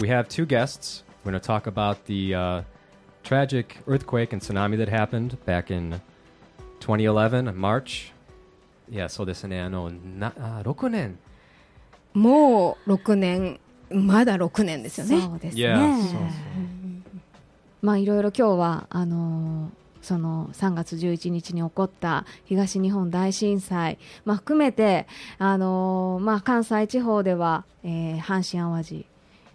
we have two guests. We're going to talk about the uh, tragic earthquake and tsunami that happened back in 2011, March. Yeah, そうですね。あの、なあ6年。もう6年、まだ6年ですよね。そうですね。Yeah, そうそうまあいろいろ今日はあのーその3月11日に起こった東日本大震災、まあ、含めて、あのーまあ、関西地方では、えー阪神・淡路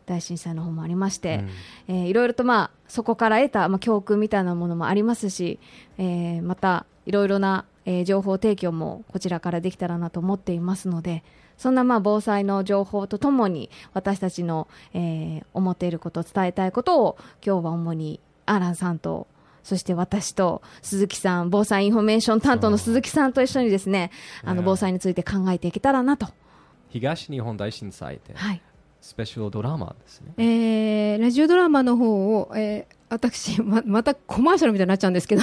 大震災の方もありまして、えーいろいろと、まあ、そこから得た、まあ、教訓みたいなものもありますし、えーまたいろいろな、えー情報提供もこちらからできたらなと思っていますのでそんなまあ防災の情報とともに私たちの、えー思っていること伝えたいことを今日は主にアランさんとそして私と鈴木さん防災インフォメーション担当の鈴木さんと一緒にですねあのね防災について考えていけたらなと、東日本大震災って、はい、スペシャルドラマですね。えーラジオドラマの方を、えー私ま、またコマーシャルみたいになっちゃうんですけど、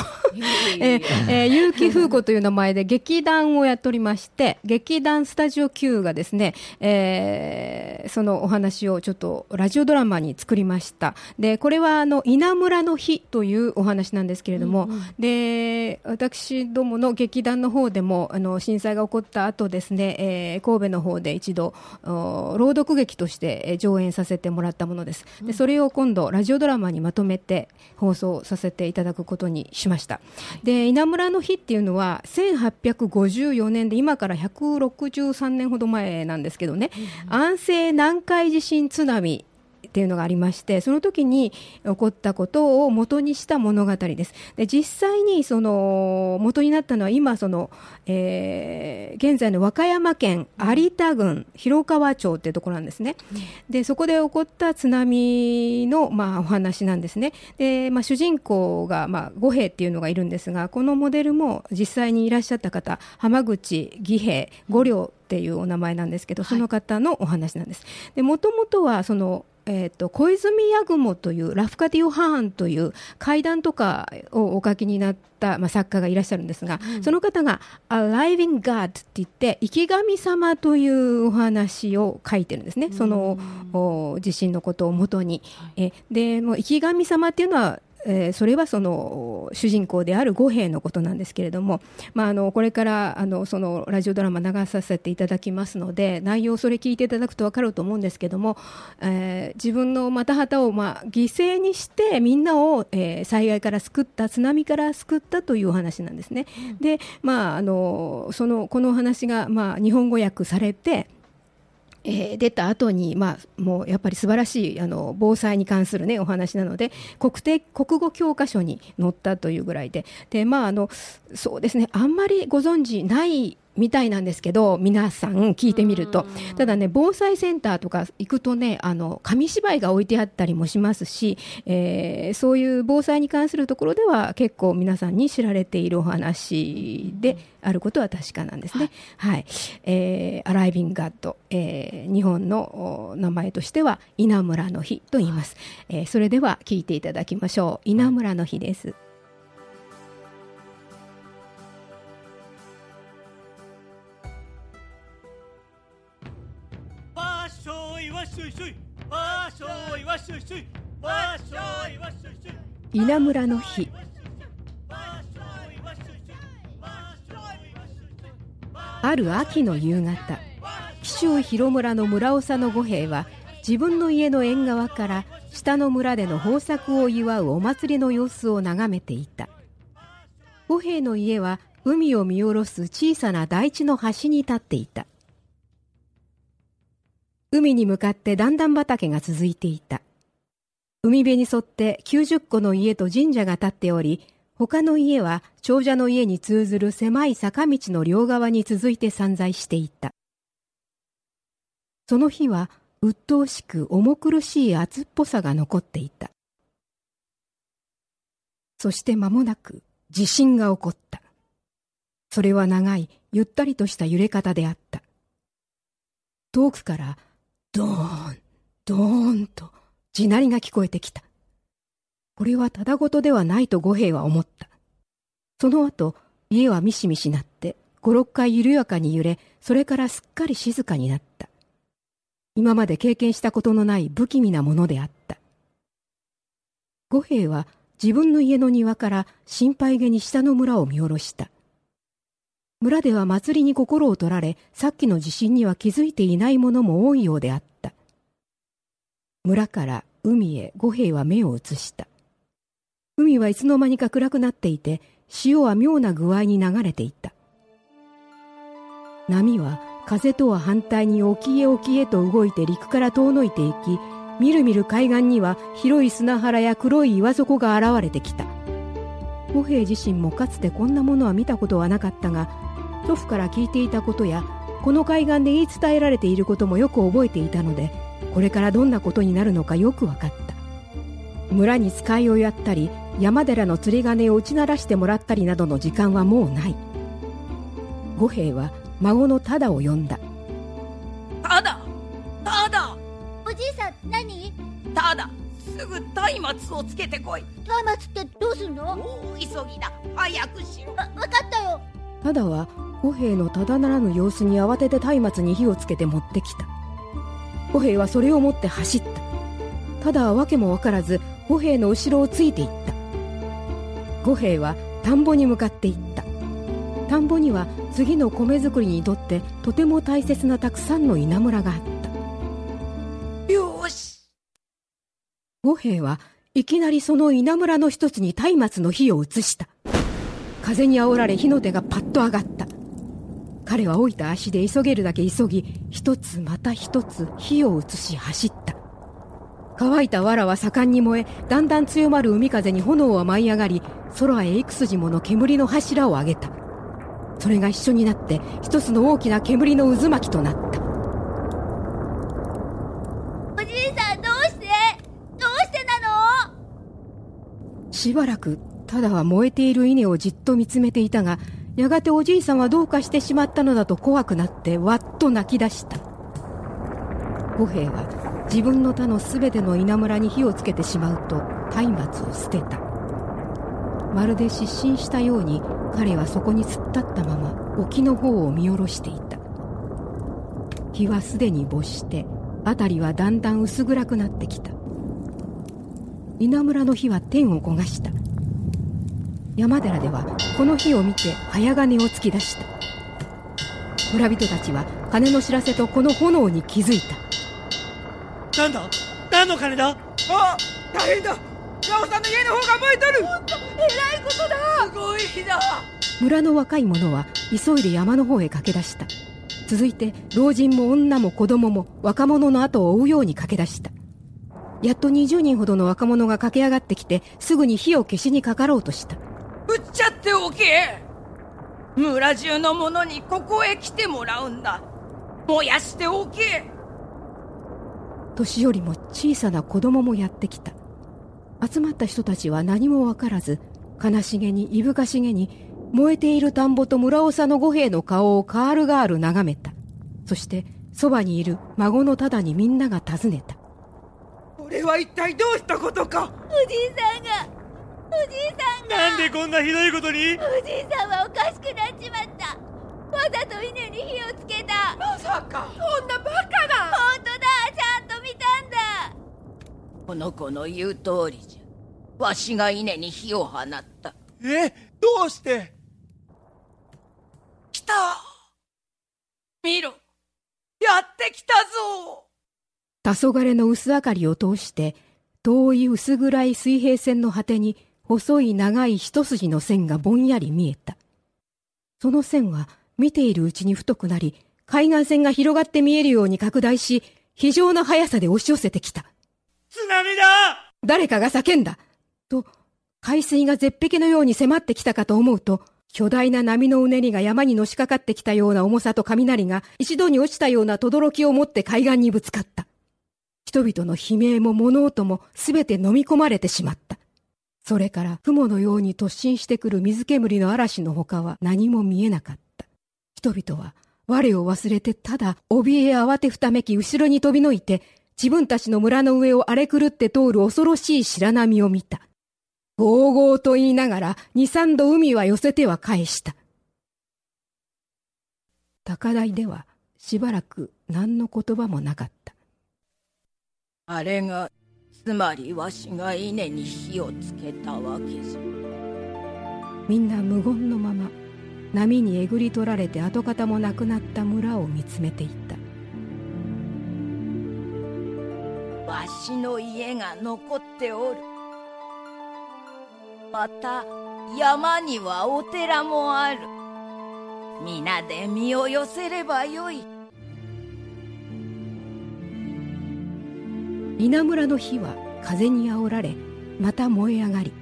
えーえー、結城風子という名前で劇団をやっておりまして、劇団スタジオ Q がですね、えーそのお話をちょっとラジオドラマに作りました。で、これはあの、稲村の日というお話なんですけれども、で、私どもの劇団の方でも、あの、震災が起こった後ですね、えー神戸の方で一度、お朗読劇としてえー上演させてもらったものです。で、それを今度、ラジオドラマにまとめてで放送させていただくことにしました。で、稲村の日っていうのは、1854年で、今から163年ほど前なんですけどね、安政南海地震津波っていうのがありましてその時に起こったことを元にした物語です。で実際にその元になったのは今その、えー現在の和歌山県有田郡広川町っていうところなんですね、でそこで起こった津波の、まあ、お話なんですね。で、まあ、主人公が、まあ、五兵っていうのがいるんですがこのモデルも実際にいらっしゃった方浜口義兵五両っていうお名前なんですけど、その方のお話なんです。でもともとはそのえー、と小泉八雲というラフカディオ・ハーンという怪談とかをお書きになった、まあ、作家がいらっしゃるんですが、その方が「Alive in God」って言って生き神様というお話を書いてるんですね、そのお地震のことをもとに。えでもう生き神様っていうのはえーそれはその主人公である五兵のことなんですけれども、まあ、あのこれからあのそのラジオドラマ流させていただきますので内容それ聞いていただくと分かると思うんですけども、えー自分の股旗をまあ犠牲にしてみんなを、えー災害から救った津波から救ったというお話なんですね。でまあ、あのそのこのお話が、まあ、日本語訳されてえー出た後に、まあ、もうやっぱり素晴らしいあの防災に関する、ね、お話なので国定国語教科書に載ったというぐらいで。で、まあ、あのそうですねあんまりご存知ないみたいなんですけど皆さん聞いてみると。ただね防災センターとか行くとねあの紙芝居が置いてあったりもしますし、えーそういう防災に関するところでは結構皆さんに知られているお話であることは確かなんですね。はい、えー、アライビンガッド、えー日本のお名前としては稲村の日と言います、えーそれでは聞いていただきましょう。稲村の日です。わっ稲村の日。ある秋の夕方紀州広村の村長の五兵は自分の家の縁側から下の村での豊作を祝うお祭りの様子を眺めていた。五兵の家は海を見下ろす小さな台地の端に立っていた海に向かって段々畑が続いていた。海辺に沿って90戸の家と神社が建っており他の家は長者の家に通ずる狭い坂道の両側に続いて散在していた。その日は鬱陶しく重苦しい暑っぽさが残っていた。そして間もなく地震が起こった。それは長いゆったりとした揺れ方であった。遠くからドーンドーンと地鳴りが聞こえてきた。これはただごとではないと五兵は思った。その後家はミシミシなって五六回緩やかに揺れそれからすっかり静かになった。今まで経験したことのない不気味なものであった。五兵は自分の家の庭から心配げに下の村を見下ろした。村では祭りに心を取られさっきの地震には気づいていない者も多いようであった。村から海へ五兵は目を移した。海はいつの間にか暗くなっていて潮は妙な具合に流れていた。波は風とは反対に沖へ沖へと動いて陸から遠のいていきみるみる海岸には広い砂原や黒い岩底が現れてきた。五兵自身もかつてこんなものは見たことはなかったが祖父から聞いていたことやこの海岸で言い伝えられていることもよく覚えていたのでこれからどんなことになるのかよく分かった。村に使いをやったり山寺の釣り鐘を打ち鳴らしてもらったりなどの時間はもうない。五兵は孫のタダを呼んだ。ただただおじいさん何？ただすぐ松明をつけてこい。松明ってどうすんの？大急ぎだ。早くしろ。わ分かったよタダは五兵のただならぬ様子に慌てて松明に火をつけて持ってきた。五兵はそれを持って走った。ただは訳も分からず五兵の後ろをついていった。五兵は田んぼに向かっていった。田んぼには次の米作りにとってとても大切なたくさんの稲むらがあった。よし。五兵はいきなりその稲むらの一つに松明の火を移した風に煽られ火の手がパッと上がった。彼は置いた足で急げるだけ急ぎ一つまた一つ火を移し走った。乾いた藁は盛んに燃えだんだん強まる海風に炎は舞い上がり空へ幾筋もの煙の柱を上げた。それが一緒になって一つの大きな煙の渦巻きとなった。おじいさんどうして？どうしてなの？しばらくただは燃えている稲をじっと見つめていたがやがておじいさんはどうかしてしまったのだと怖くなってわっと泣き出した。五兵は自分の他の全ての稲むらに火をつけてしまうと松明を捨てた。まるで失神したように彼はそこに突っ立ったまま沖の方を見下ろしていた。日はすでに没して辺りはだんだん薄暗くなってきた。稲むらの火は天を焦がした。山寺ではこの火を見て早金を突き出した。村人たちは金の知らせとこの炎に気づいた。なんだ？何の金だ？あ大変だ。ヤオさんの家の方が燃えとる。えらいことだ。すごいな村の若い者は急いで山の方へ駆け出した。続いて老人も女も子供も若者の後を追うように駆け出した。やっと20人ほどの若者が駆け上がってきてすぐに火を消しにかかろうとした。撃っておけ。村中の者にここへ来てもらうんだ。燃やしておけ。年寄りも小さな子供もやってきた。集まった人たちは何も分からず悲しげにいぶかしげに燃えている田んぼと村長の五兵の顔をカールガール眺めた。そしてそばにいる孫のただにみんなが尋ねた。これは一体どうしたことか。おじいさんがおじいさんが。なんでこんなひどいことに？おじいさんはおかしくなっちまった。わざと稲に火をつけた。まさか。こんなバカな。本当だ。ちゃんと見たんだ。この子の言う通りじゃ。わしが稲に火を放った。え？どうして？来た。見ろ。やってきたぞ。黄昏の薄明かりを通して遠い薄暗い水平線の果てに細い長い一筋の線がぼんやり見えた。その線は見ているうちに太くなり海岸線が広がって見えるように拡大し非常な速さで押し寄せてきた。津波だ！誰かが叫んだ！と海水が絶壁のように迫ってきたかと思うと巨大な波のうねりが山にのしかかってきたような重さと雷が一度に落ちたような轟を持って海岸にぶつかった。人々の悲鳴も物音もすべて飲み込まれてしまったそれから雲のように突進してくる水煙の嵐の他は何も見えなかった人々は我を忘れてただ怯え慌てふためき後ろに飛びのいて自分たちの村の上を荒れ狂って通る恐ろしい白波を見た。ゴーゴーと言いながら二三度海は寄せては返した。高台ではしばらく何の言葉もなかった。あれがつまりわしが稲に火をつけたわけじゃ。みんな無言のまま波にえぐり取られて跡形もなくなった村を見つめていた。わしの家が残っておる。また山にはお寺もある。皆で身を寄せればよい稲むらの火は風にあおられまた燃え上がり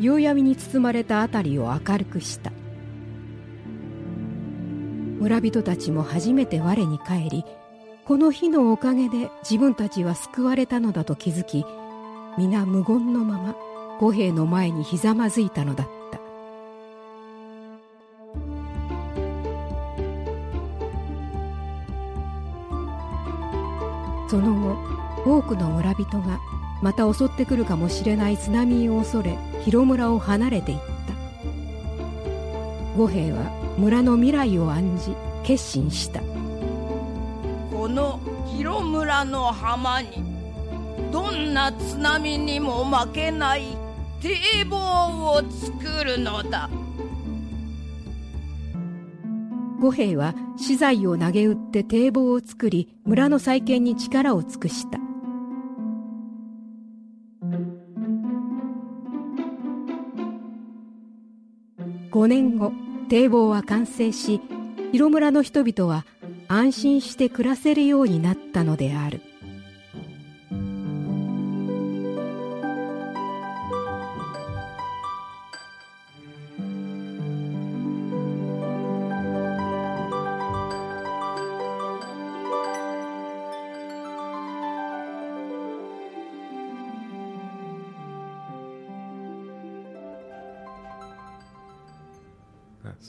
夕闇に包まれた辺りを明るくした。村人たちも初めて我に返りこの火のおかげで自分たちは救われたのだと気づき皆無言のまま五兵の前にひざまずいたのだった。その後多くの村人がまた襲ってくるかもしれない津波を恐れ広村を離れていった。五兵は村の未来を案じ決心した。この広村の浜にどんな津波にも負けない堤防を作るのだ。五兵は資材を投げ打って堤防を作り村の再建に力を尽くした5年後堤防は完成し広村の人々は安心して暮らせるようになったのである。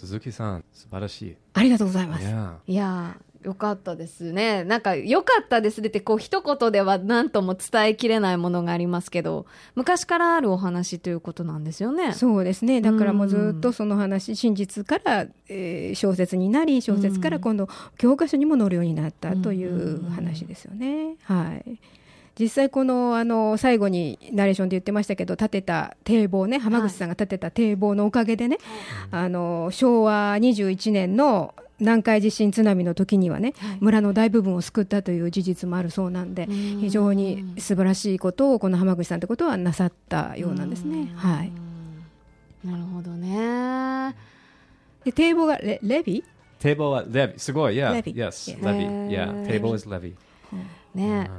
鈴木さん、素晴らしい。ありがとうございます.いや。ーよかったですね。なんかよかったですねってこう一言では何とも伝えきれないものがありますけど昔からあるお話ということなんですよね。そうですね。だからもうずっとその話真実から、えー小説になり小説から今度教科書にも載るようになったという話ですよね。はい実際このあの最後にナレーションで言ってましたけど建てた堤防ね浜口さんが建てた堤防のおかげでね、あの昭和21年の南海地震津波の時にはね、はい村の大部分を救ったという事実もあるそうなんでうん非常に素晴らしいことをこの浜口さんってことはなさったようなんですね。はいなるほどねで堤防がレレビ？Table at levy. すごい。Yeah. Levy. Yes. Yeah. Levy. Yeah. Uh, Table is levy. ね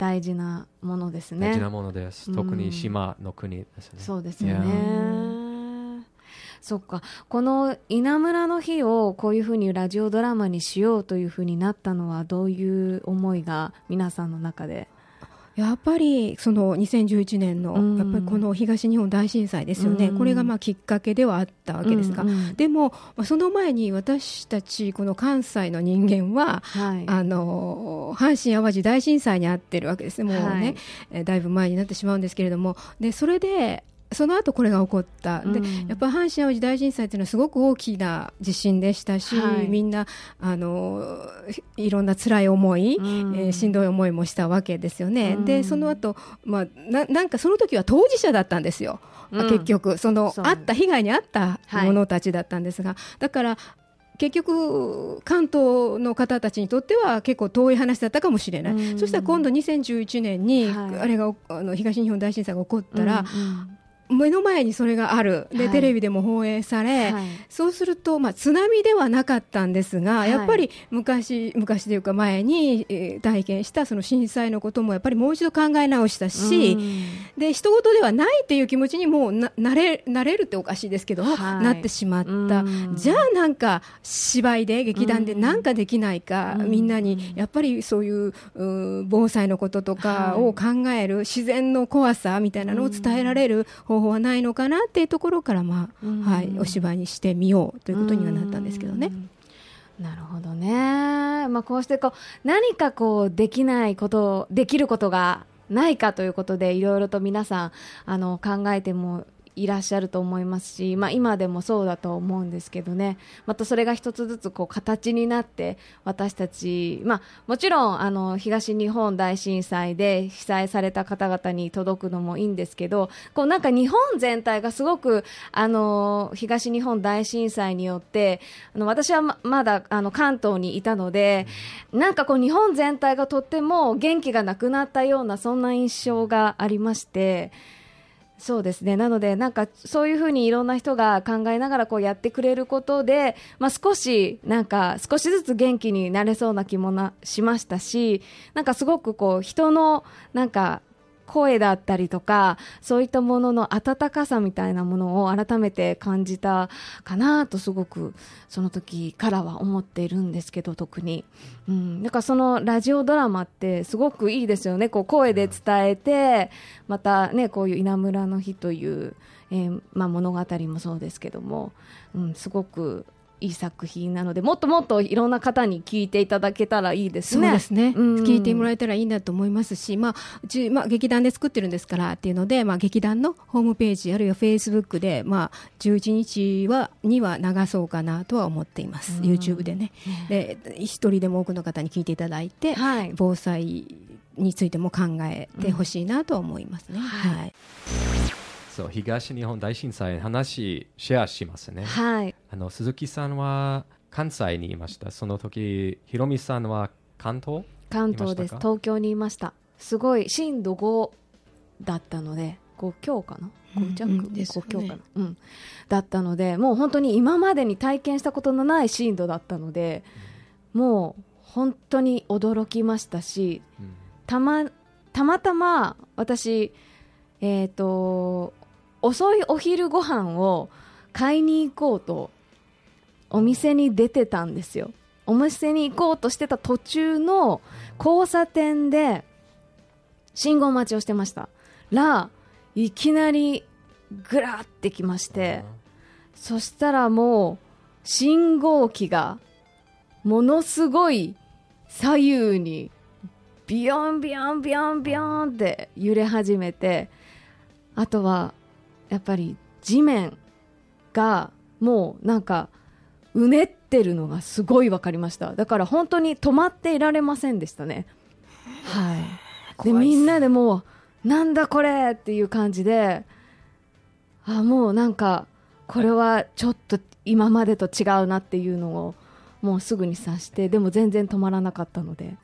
大事なものですね大事なものです。特に島の国ですね。そうですよ.ね。そっかこの稲むらの日をこういうふうにラジオドラマにしようというふうになったのはどういう思いが皆さんの中で？やっぱりその2011年のうん。やっぱりこの東日本大震災ですよね、うん。これがまあきっかけではあったわけですが、うんうんでもまあその前に私たちこの関西の人間は、はい。あの阪神・淡路大震災に遭ってるわけですね、もうね、はい。えーだいぶ前になってしまうんですけれども、でそれでその後これが起こった、でうん。やっぱり阪神・淡路大震災というのはすごく大きな地震でしたし、はい。みんなあのいろんな辛い思い、うん。えーしんどい思いもしたわけですよね。うん。でその後、まあななんかその時は当事者だったんですよ、うん。結局そのあった被害に遭ったはい。者たちだったんですが、だから結局関東の方たちにとっては結構遠い話だったかもしれない、うん。そしたら今度2011年に、はい。あれがあの東日本大震災が起こったら、うんうん目の前にそれがある。で、はい。テレビでも放映され、はい。そうすると、まあ、津波ではなかったんですが、はい。やっぱり昔昔というか前に、えー体験したその震災のこともやっぱりもう一度考え直したし、うん。で人事ではないっていう気持ちにもうななれなれるっておかしいですけど、はい。なってしまった、うん。じゃあなんか芝居で劇団でなんかできないか、うん。みんなにやっぱりそういうう防災のこととかはい。を考える、自然の怖さみたいなのを伝えられる方法はないのかなっていうところから、まあうん。はい、お芝居にしてみようということにはなったんですけどね。うん。なるほどね、まあ、こうしてこう何かこうできないことできることがないかということでいろいろと皆さんあの考えてもいらっしゃると思いますし、まあ、今でもそうだと思うんですけどねまたそれが一つずつこう形になって私たち、まあ、もちろんあの東日本大震災で被災された方々に届くのもいいんですけどこうなんか日本全体がすごくあの東日本大震災によってあの私はまだあの関東にいたのでなんかこう日本全体がとっても元気がなくなったようなそんな印象がありまして。そうですね。なので、なんかそういうふうにいろんな人が考えながらこうやってくれることで、まあ、少しなんか少しずつ元気になれそうな気もなしましたし、なんかすごくこう人のなんか声だったりとか、そういったものの温かさみたいなものを改めて感じたかなとすごくその時からは思っているんですけど、特に。うん、だかそのラジオドラマってすごくいいですよね。こう声で伝えて、またね、こういう稲村の日という、えーまあ、物語もそうですけども、うん、すごくいい作品なので、もっともっといろんな方に聞いていただけたらいいですね。そうですね、うん。聞いてもらえたらいいなと思いますし、まあうちまあ、劇団で作ってるんですからっていうので、まあ、劇団のホームページあるいはフェイスブックで、まあ、11日はには流そうかなとは思っています、YouTube でね。で一人でも多くの方に聞いていただいて、はい。防災についても考えてほしいなとは思いますね。はい。はいそう東日本大震災の話シェアしますね。はい。あの鈴木さんは関西にいました。その時ひろみさんは関東？関東です。東京にいました。すごい震度5だったので5強かな？5弱、うん。うんですよ5ね強かな、うん、だったのでもう本当に今までに体験したことのない震度だったのでもう本当に驚きましたしうん。たまたまたま私えっ、と遅いお昼ご飯を買いに行こうとお店に出てたんですよ。お店に行こうとしてた途中の交差点で信号待ちをしてました。らいきなりぐらってきましてそしたらもう信号機がものすごい左右にビヨンビヨンビヨンビヨンって揺れ始めてあとはやっぱり地面がもうなんかうねってるのがすごい分かりました。だから本当に止まっていられませんでしたね。はい。でみんなでもうなんだこれっていう感じであもうなんかこれはちょっと今までと違うなっていうのをもうすぐに察してでも全然止まらなかったので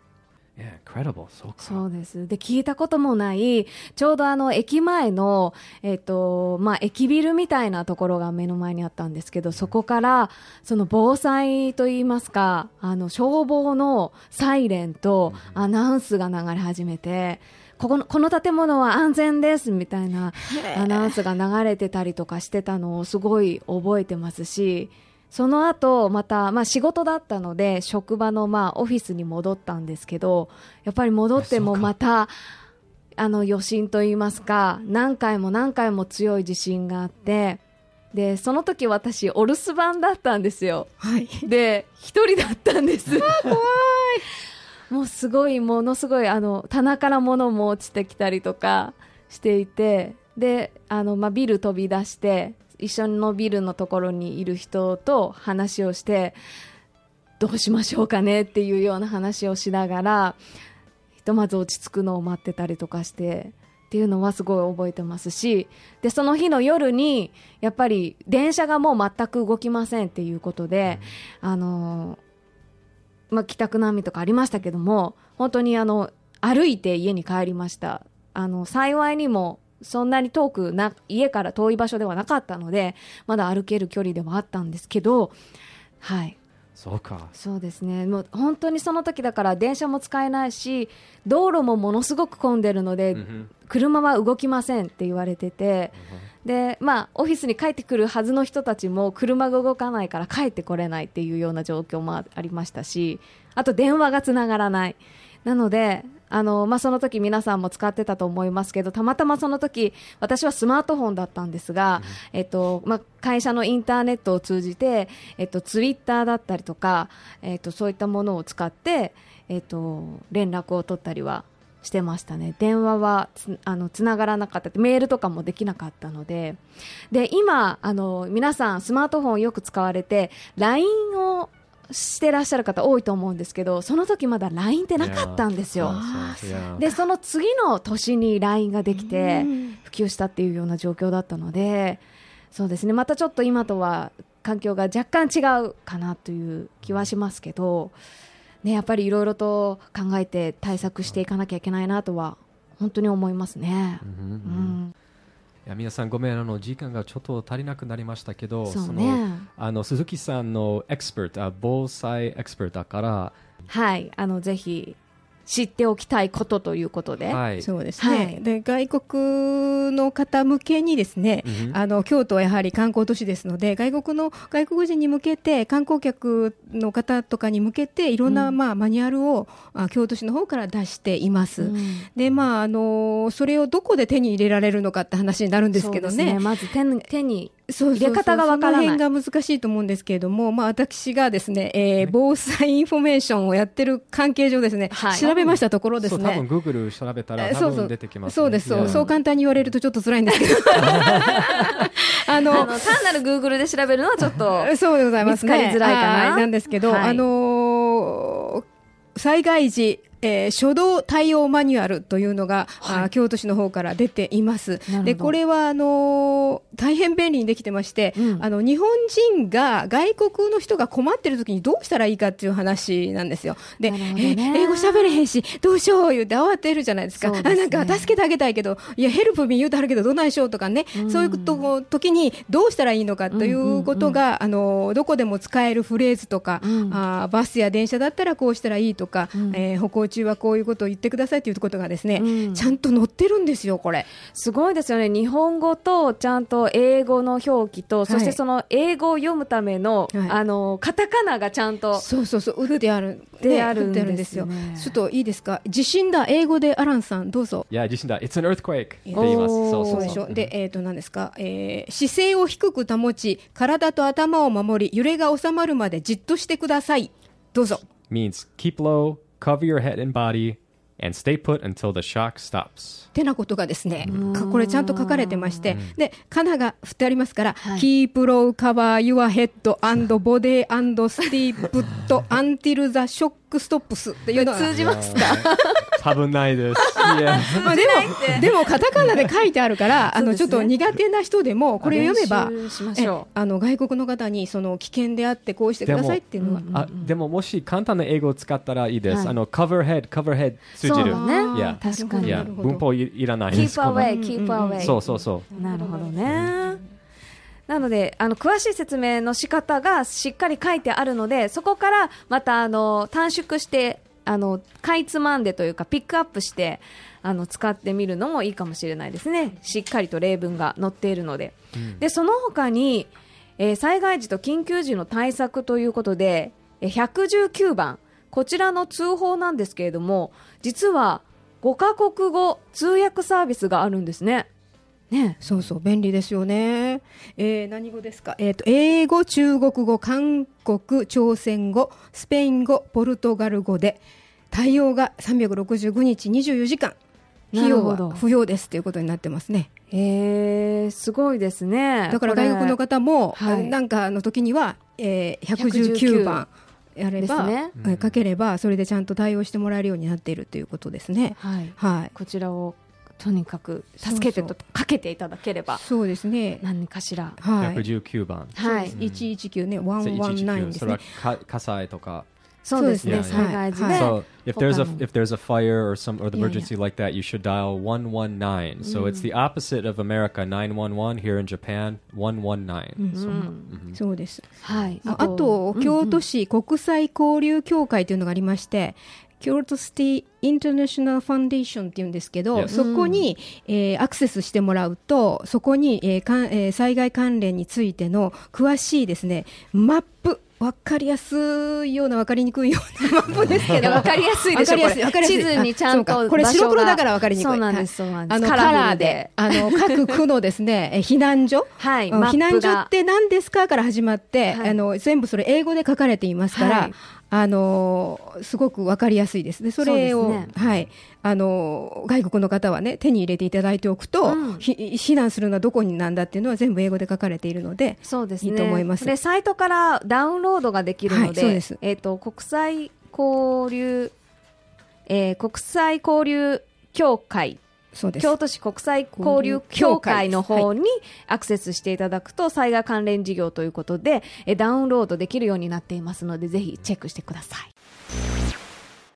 Yeah, incredible. そうか。そうです。で、聞いたこともない、ちょうどあの、駅前の、えっ、と、まあ、駅ビルみたいなところが目の前にあったんですけど、そこから、その防災といいますか、あの、消防のサイレンとアナウンスが流れ始めて、ここの、この建物は安全ですみたいなアナウンスが流れてたりとかしてたのをすごい覚えてますし、その後、また、まあ仕事だったので、職場のまあオフィスに戻ったんですけど、やっぱり戻ってもまた、あの余震といいますか、何回も何回も強い地震があって、で、その時私、お留守番だったんですよ。はいで、一人だったんです。怖い。もうすごい、ものすごい、あの、棚から物も落ちてきたりとかしていて、で、あの、まあ、ビル飛び出して、一緒のビルのところにいる人と話をして、どうしましょうかねっていうような話をしながら、ひとまず落ち着くのを待ってたりとかして、っていうのはすごい覚えてますし、で、その日の夜に、やっぱり電車がもう全く動きませんっていうことで、あのまあ、帰宅難民とかありましたけども、本当にあの、歩いて家に帰りました。あの、幸いにも、そんなに遠くな、家から遠い場所ではなかったので、まだ歩ける距離ではあったんですけど、はい。そうか。そうですね。もう本当にその時だから電車も使えないし、道路もものすごく混んでるので、うん車は動きませんって言われてて、で、まあ、オフィスに帰ってくるはずの人たちも車が動かないから帰ってこれないっていうような状況もありましたし、あと電話がつながらない。なので、あの、まあ、その時皆さんも使ってたと思いますけど、たまたまその時、私はスマートフォンだったんですが、えっと、まあ、会社のインターネットを通じて、えっと、ツイッターだったりとか、えっと、そういったものを使って、えっと、連絡を取ったりはしてましたね。電話はつあのつながらなかった。ってメールとかもできなかったので。で今あの皆さんスマートフォンをよく使われて LINE をしてらっしゃる方多いと思うんですけどその時まだ LINE ってなかったんですよ。でその次の年に LINE ができてうん普及したっていうような状況だったのでそうですね。またちょっと今とは環境が若干違うかなという気はしますけど、ね、やっぱりいろいろと考えて対策していかなきゃいけないなとは本当に思いますね。うん。うん、いや皆さんごめんあの時間がちょっと足りなくなりましたけどそうのねあの鈴木さんのエクスペートあ防災エクスペートだから、はいあのぜひ知っておきたいことということで、はい。そうですね、はい。で外国の方向けにですね、うんあの京都はやはり観光都市ですので外国の外国人に向けて観光客の方とかに向けていろんな、うん。まあ、マニュアルをあ京都市の方から出しています。うん。でまああのそれをどこで手に入れられるのかって話になるんですけどそうね。まず手に手に入れ方がわからない。その辺が難しいと思うんですけれども、まあ、私がですね、えー防災インフォメーションをやってる関係上ですね、はい。調べましたところですね。そう多分 Google 調べたら多えそうそう。分出てきます、ね、そうですそう、いや。そう簡単に言われるとちょっと辛いんですけど。あのあの単なる Google で調べるのはちょっとそうでございますね。見つかりづらいかな。はいなんですけど、はい。あのー災害時えー初動対応マニュアルというのが、あー京都市の方から出ています。でこれはあのー大変便利にできてまして、うん。あの日本人が外国の人が困ってる時にどうしたらいいかっていう話なんですよ。で、なるほどね。え英語喋れへんしどうしよう言って慌てるじゃないですか。すね。あなんか助けてあげたいけどいやヘルプミー言うてはるけどどないしようとかね、うん。そういうこと時にどうしたらいいのかということが、あのどこでも使えるフレーズとか、うん。あーバスや電車だったらこうしたらいいとか、うん。えー歩行中はこういうことを言ってくださいということがですね、うん。ちゃんと載ってるんですよこれ。すごいですよね。日本語とちゃんと英語の表記と、そしてその英語を読むための、はい。あのカタカナがちゃんとそうそうそう打ってあるってあるんでですすよねちょっといいですか？地震だ英語でアランさんどうぞ。いや地震だ。It's an earthquake って言います。そうそでしそううそうょでえっ、と何ですか、えー姿勢を低く保ち体と頭を守り揺れが収まるまでじっとしてください。どうぞ。Means keep low cover your head and body and stay put until the shock stops. てなことがですね、かこれちゃんと書かれてまして、で、カナが振ってありますから、はい。keep low, cover your head and body and stay put until the shock stops っていうのが通じますか？多分ないです。まあでも、でもカタカナで書いてあるから、あの、ちょっと苦手な人でも、これを読めば、練習しましょえあの、外国の方に、その、危険であって、こうしてくださいっていうのは、あでももし簡単な英語を使ったらいいです、はい。あの cover head cover head 通じる。そうだね。いや。確かに。文法いいらないで keep すこの。away keep away そうそうそう。なるほどね。なのであの詳しい説明の仕方がしっかり書いてあるのでそこからまたあの短縮してあのかいつまんでというかピックアップしてあの使ってみるのもいいかもしれないですね。しっかりと例文が載っているので、でその他に、えー災害時と緊急時の対策ということでえー119番こちらの通報なんですけれども実は5カ国語通訳サービスがあるんですね。ねそうそう、便利ですよね。えー何語ですか？えっ、と、英語、中国語、韓国、朝鮮語、スペイン語、ポルトガル語で、対応が365日24時間。費用は不要ですということになってますね。えー、すごいですね。だから外国の方も、はいなんかの時には、えー、119番やれば、ですね。えーかければ、それでちゃんと対応してもらえるようになっているということですね。はい、はい。こちらをとにかく助けてとかけていただければ。そうですね。何かしら。はい。119番。はい、119ね、そう119ですそれはね。か火災とかそうですね。災害時はいで、So if there's a if there's a fire or some or the Yeah, emergency like that, you should dial 119. So it's the opposite of America 911 here in Japan 119. So, そうです。はい。ああと、京都市市国際交流協会というのがありまして、京都シティ・インターナショナル・ファンデーションっていうんですけど、Yes. そこに、えーアクセスしてもらうと、そこに、えーかんえー災害関連についての詳しいですね、マップ、わかりやすいような、わかりにくいようなマップですけど、わかりやすいでしょこれ。地図にちゃんとこれ白黒だからわかりにくい。そうなんですはい。そうなんです。あの、カラーで、あの、各区のですね、えー避難所、うんはい避難所って何ですかから始まって、はい。あの全部それ英語で書かれていますから、はいあのーすごくわかりやすいです。でそれをね。はい。あのー外国の方はね手に入れていただいておくと、うん。ひ避難するのはどこになんだっていうのは全部英語で書かれているのでそうですね。いいと思います。で、サイトからダウンロードができるので、はいです。えっ、と、国際交流、えー国際交流協会、京都市国際交流協会の方にアクセスしていただくと、災害関連事業ということで、えーダウンロードできるようになっていますので、ぜひチェックしてください。